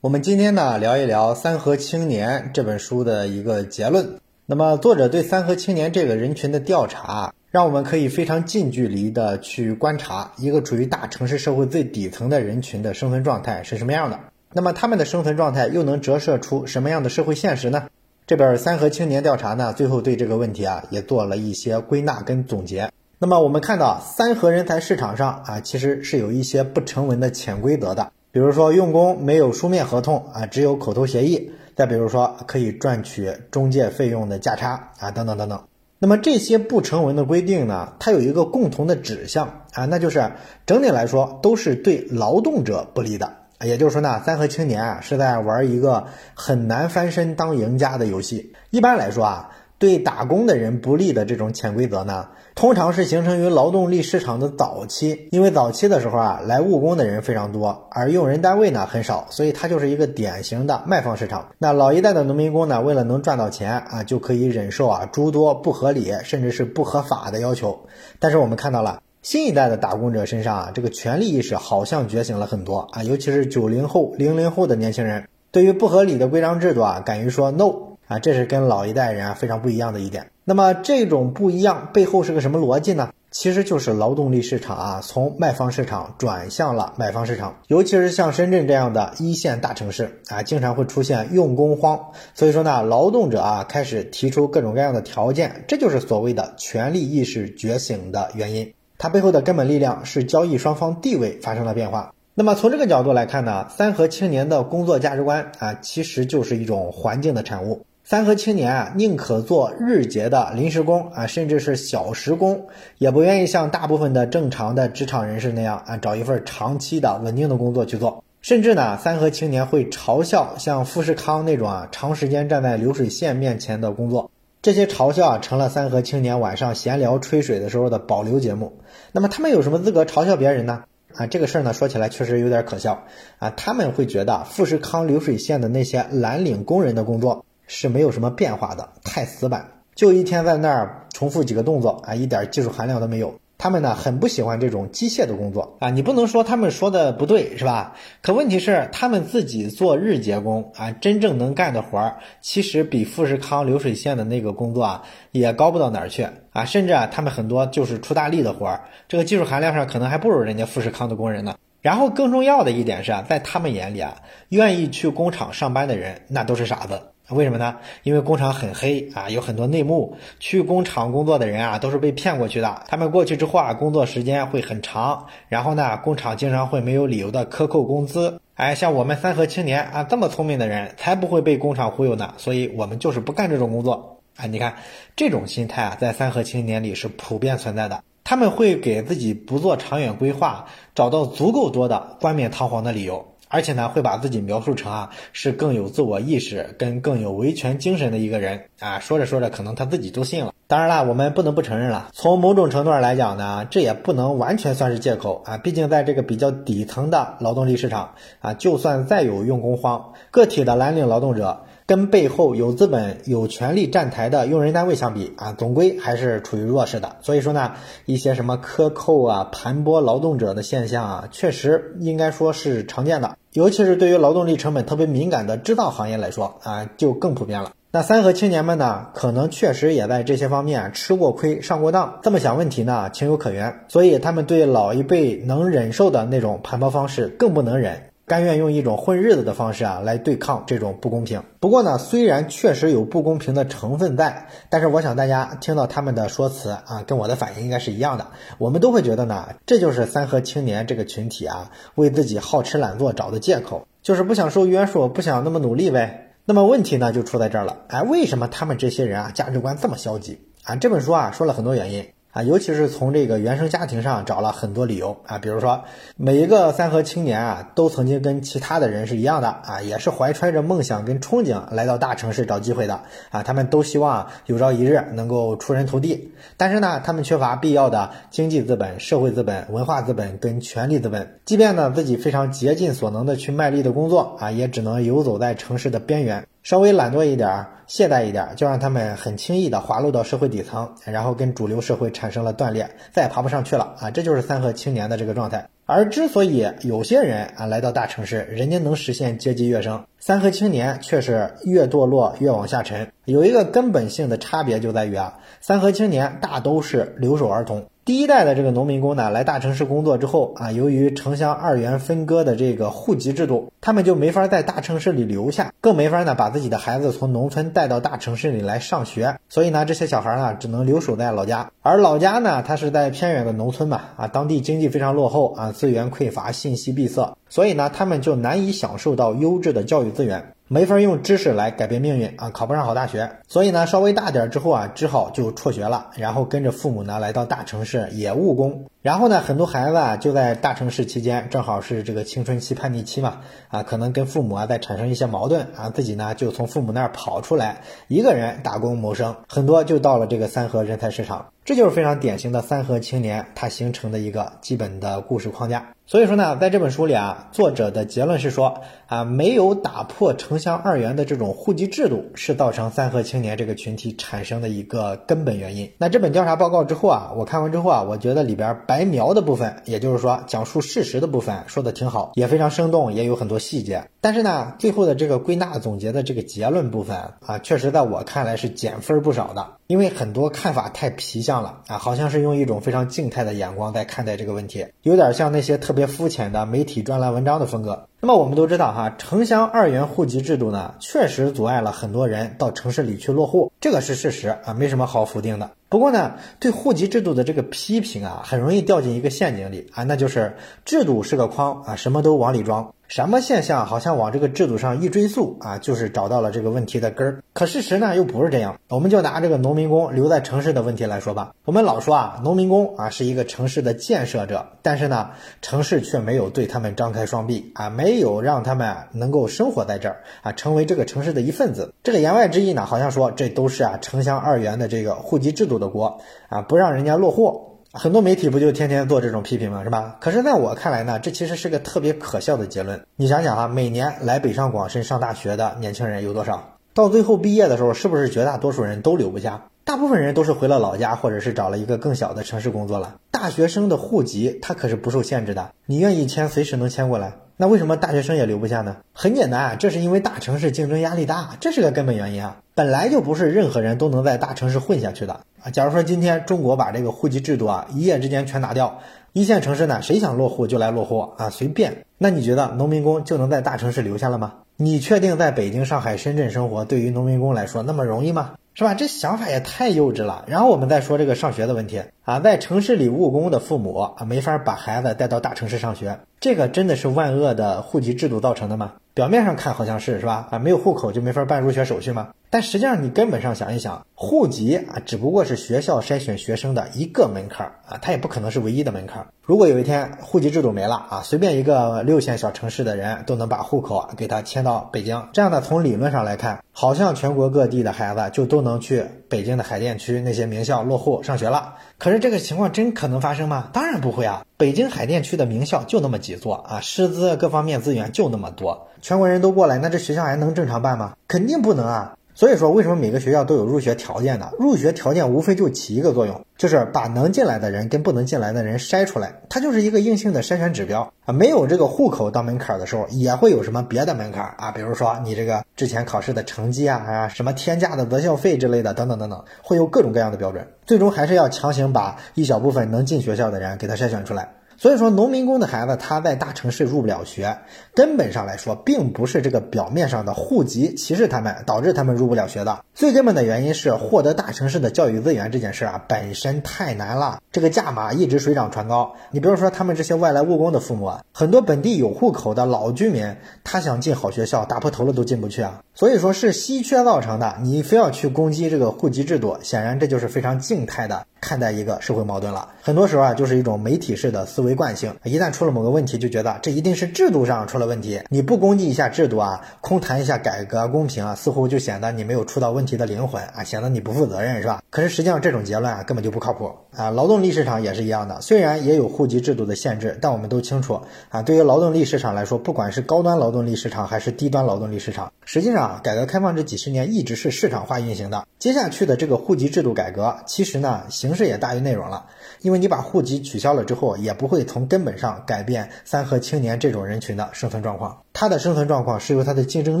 我们今天呢聊一聊《三河青年》这本书的一个结论。那么作者对三河青年这个人群的调查，让我们可以非常近距离的去观察一个处于大城市社会最底层的人群的生存状态是什么样的。那么他们的生存状态又能折射出什么样的社会现实呢？这本《三合青年》调查呢，最后对这个问题啊也做了一些归纳跟总结。那么我们看到三合人才市场上啊，其实是有一些不成文的潜规则的。比如说用工没有书面合同啊，只有口头协议；再比如说可以赚取中介费用的价差啊，等等等等。那么这些不成文的规定呢，它有一个共同的指向啊，那就是整体来说都是对劳动者不利的。也就是说呢，三和青年啊是在玩一个很难翻身当赢家的游戏。一般来说啊，对打工的人不利的这种潜规则呢。通常是形成于劳动力市场的早期，因为早期的时候啊，来务工的人非常多，而用人单位呢很少，所以它就是一个典型的卖方市场。那老一代的农民工呢，为了能赚到钱啊，就可以忍受啊诸多不合理甚至是不合法的要求。但是我们看到了新一代的打工者身上啊，这个权利意识好像觉醒了很多啊，尤其是九零后、零零后的年轻人，对于不合理的规章制度啊，敢于说 no 啊，这是跟老一代人啊非常不一样的一点。那么这种不一样背后是个什么逻辑呢？其实就是劳动力市场啊，从卖方市场转向了买方市场，尤其是像深圳这样的一线大城市啊，经常会出现用工荒。所以说呢，劳动者啊开始提出各种各样的条件，这就是所谓的权利意识觉醒的原因。它背后的根本力量是交易双方地位发生了变化。那么从这个角度来看呢，三和青年的工作价值观啊，其实就是一种环境的产物。三和青年啊，宁可做日结的临时工啊，甚至是小时工，也不愿意像大部分的正常的职场人士那样啊，找一份长期的稳定的工作去做。甚至呢，三和青年会嘲笑像富士康那种啊，长时间站在流水线面前的工作。这些嘲笑啊，成了三和青年晚上闲聊吹水的时候的保留节目。那么他们有什么资格嘲笑别人呢？啊，这个事儿呢，说起来确实有点可笑啊。他们会觉得富士康流水线的那些蓝领工人的工作。是没有什么变化的，太死板，就一天在那儿重复几个动作啊，一点技术含量都没有。他们呢很不喜欢这种机械的工作啊，你不能说他们说的不对是吧？可问题是他们自己做日结工啊，真正能干的活儿，其实比富士康流水线的那个工作啊也高不到哪儿去啊，甚至啊他们很多就是出大力的活儿，这个技术含量上可能还不如人家富士康的工人呢。然后更重要的一点是啊，在他们眼里啊，愿意去工厂上班的人那都是傻子。为什么呢？因为工厂很黑啊，有很多内幕。去工厂工作的人啊，都是被骗过去的。他们过去之后啊，工作时间会很长，然后呢，工厂经常会没有理由的克扣工资。哎，像我们三和青年啊，这么聪明的人才不会被工厂忽悠呢。所以我们就是不干这种工作啊。你看，这种心态啊，在三和青年里是普遍存在的。他们会给自己不做长远规划，找到足够多的冠冕堂皇的理由。而且呢，会把自己描述成啊是更有自我意识跟更有维权精神的一个人啊，说着说着，可能他自己都信了。当然啦，我们不能不承认了，从某种程度上来讲呢，这也不能完全算是借口啊。毕竟在这个比较底层的劳动力市场啊，就算再有用工荒，个体的蓝领劳动者。跟背后有资本、有权利站台的用人单位相比啊，总归还是处于弱势的。所以说呢，一些什么克扣啊、盘剥劳动者的现象啊，确实应该说是常见的。尤其是对于劳动力成本特别敏感的制造行业来说啊，就更普遍了。那三和青年们呢，可能确实也在这些方面吃过亏、上过当。这么想问题呢，情有可原。所以他们对老一辈能忍受的那种盘剥方式更不能忍。甘愿用一种混日子的方式啊来对抗这种不公平。不过呢，虽然确实有不公平的成分在，但是我想大家听到他们的说辞啊，跟我的反应应该是一样的。我们都会觉得呢，这就是三和青年这个群体啊，为自己好吃懒做找的借口，就是不想受约束，不想那么努力呗。那么问题呢就出在这儿了，哎，为什么他们这些人啊价值观这么消极啊？这本书啊说了很多原因。啊，尤其是从这个原生家庭上找了很多理由啊，比如说每一个三河青年啊，都曾经跟其他的人是一样的啊，也是怀揣着梦想跟憧憬来到大城市找机会的啊，他们都希望有朝一日能够出人头地，但是呢，他们缺乏必要的经济资本、社会资本、文化资本跟权力资本，即便呢自己非常竭尽所能的去卖力的工作啊，也只能游走在城市的边缘。稍微懒惰一点、懈怠一点，就让他们很轻易的滑落到社会底层，然后跟主流社会产生了断裂，再也爬不上去了啊！这就是三和青年的这个状态。而之所以有些人啊来到大城市，人家能实现阶级跃升，三和青年却是越堕落越往下沉。有一个根本性的差别就在于啊，三和青年大都是留守儿童。第一代的这个农民工呢，来大城市工作之后啊，由于城乡二元分割的这个户籍制度，他们就没法在大城市里留下，更没法呢把自己的孩子从农村带到大城市里来上学。所以呢，这些小孩呢，只能留守在老家。而老家呢，它是在偏远的农村嘛，啊，当地经济非常落后啊，资源匮乏，信息闭塞，所以呢，他们就难以享受到优质的教育资源。没法用知识来改变命运啊，考不上好大学，所以呢，稍微大点之后啊，只好就辍学了，然后跟着父母呢来到大城市也务工。然后呢，很多孩子啊就在大城市期间，正好是这个青春期叛逆期嘛，啊，可能跟父母啊在产生一些矛盾啊，自己呢就从父母那儿跑出来，一个人打工谋生，很多就到了这个三河人才市场。这就是非常典型的三河青年他形成的一个基本的故事框架。所以说呢，在这本书里啊，作者的结论是说啊，没有打破城乡二元的这种户籍制度，是造成三河青年这个群体产生的一个根本原因。那这本调查报告之后啊，我看完之后啊，我觉得里边白白描的部分，也就是说讲述事实的部分，说的挺好，也非常生动，也有很多细节。但是呢，最后的这个归纳总结的这个结论部分啊，确实在我看来是减分不少的。因为很多看法太皮相了啊，好像是用一种非常静态的眼光在看待这个问题，有点像那些特别肤浅的媒体专栏文章的风格。那么我们都知道哈，城乡二元户籍制度呢，确实阻碍了很多人到城市里去落户，这个是事实啊，没什么好否定的。不过呢，对户籍制度的这个批评啊，很容易掉进一个陷阱里啊，那就是制度是个筐啊，什么都往里装。什么现象好像往这个制度上一追溯啊，就是找到了这个问题的根儿。可事实呢又不是这样。我们就拿这个农民工留在城市的问题来说吧。我们老说啊，农民工啊是一个城市的建设者，但是呢，城市却没有对他们张开双臂啊，没有让他们能够生活在这儿啊，成为这个城市的一份子。这个言外之意呢，好像说这都是啊城乡二元的这个户籍制度的锅啊，不让人家落户。很多媒体不就天天做这种批评吗？是吧？可是在我看来呢，这其实是个特别可笑的结论。你想想啊，每年来北上广深上大学的年轻人有多少？到最后毕业的时候，是不是绝大多数人都留不下？大部分人都是回了老家，或者是找了一个更小的城市工作了。大学生的户籍他可是不受限制的，你愿意迁随时能迁过来。那为什么大学生也留不下呢？很简单啊，这是因为大城市竞争压力大，这是个根本原因啊。本来就不是任何人都能在大城市混下去的啊。假如说今天中国把这个户籍制度啊一夜之间全打掉，一线城市呢谁想落户就来落户啊，随便。那你觉得农民工就能在大城市留下了吗？你确定在北京、上海、深圳生活对于农民工来说那么容易吗？是吧？这想法也太幼稚了。然后我们再说这个上学的问题啊，在城市里务工的父母啊，没法把孩子带到大城市上学，这个真的是万恶的户籍制度造成的吗？表面上看好像是，是吧？啊，没有户口就没法办入学手续吗？但实际上你根本上想一想，户籍啊，只不过是学校筛选学生的一个门槛啊，它也不可能是唯一的门槛。如果有一天户籍制度没了啊，随便一个六线小城市的人都能把户口啊给他迁到北京，这样呢，从理论上来看，好像全国各地的孩子就都能去北京的海淀区那些名校落户上学了。可是这个情况真可能发生吗？当然不会啊！北京海淀区的名校就那么几座啊，师资各方面资源就那么多，全国人都过来，那这学校还能正常办吗？肯定不能啊！所以说，为什么每个学校都有入学条件呢？入学条件无非就起一个作用，就是把能进来的人跟不能进来的人筛出来，它就是一个硬性的筛选指标啊。没有这个户口当门槛的时候，也会有什么别的门槛啊？比如说你这个之前考试的成绩啊，啊什么天价的择校费之类的，等等等等，会有各种各样的标准，最终还是要强行把一小部分能进学校的人给他筛选出来。所以说，农民工的孩子他在大城市入不了学，根本上来说，并不是这个表面上的户籍歧视他们，导致他们入不了学的。最根本的原因是，获得大城市的教育资源这件事啊，本身太难了，这个价码一直水涨船高。你比如说，他们这些外来务工的父母啊，很多本地有户口的老居民，他想进好学校，打破头了都进不去啊。所以说是稀缺造成的。你非要去攻击这个户籍制度，显然这就是非常静态的看待一个社会矛盾了。很多时候啊，就是一种媒体式的思维。惯性，一旦出了某个问题，就觉得这一定是制度上出了问题。你不攻击一下制度啊，空谈一下改革公平啊，似乎就显得你没有触到问题的灵魂啊，显得你不负责任，是吧？可是实际上这种结论啊，根本就不靠谱啊。劳动力市场也是一样的，虽然也有户籍制度的限制，但我们都清楚啊，对于劳动力市场来说，不管是高端劳动力市场还是低端劳动力市场，实际上呢，改革开放这几十年一直是市场化运行的。接下去的这个户籍制度改革，其实呢形式也大于内容了，因为你把户籍取消了之后，也不会从根本上改变三和青年这种人群的生存状况。他的生存状况是由他的竞争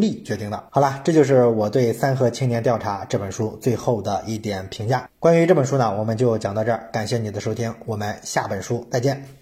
力决定的。好了，这就是我对《三和青年调查》这本书最后的一点评价。关于这本书呢，我们就讲到这儿，感谢你的收听，我们下本书再见。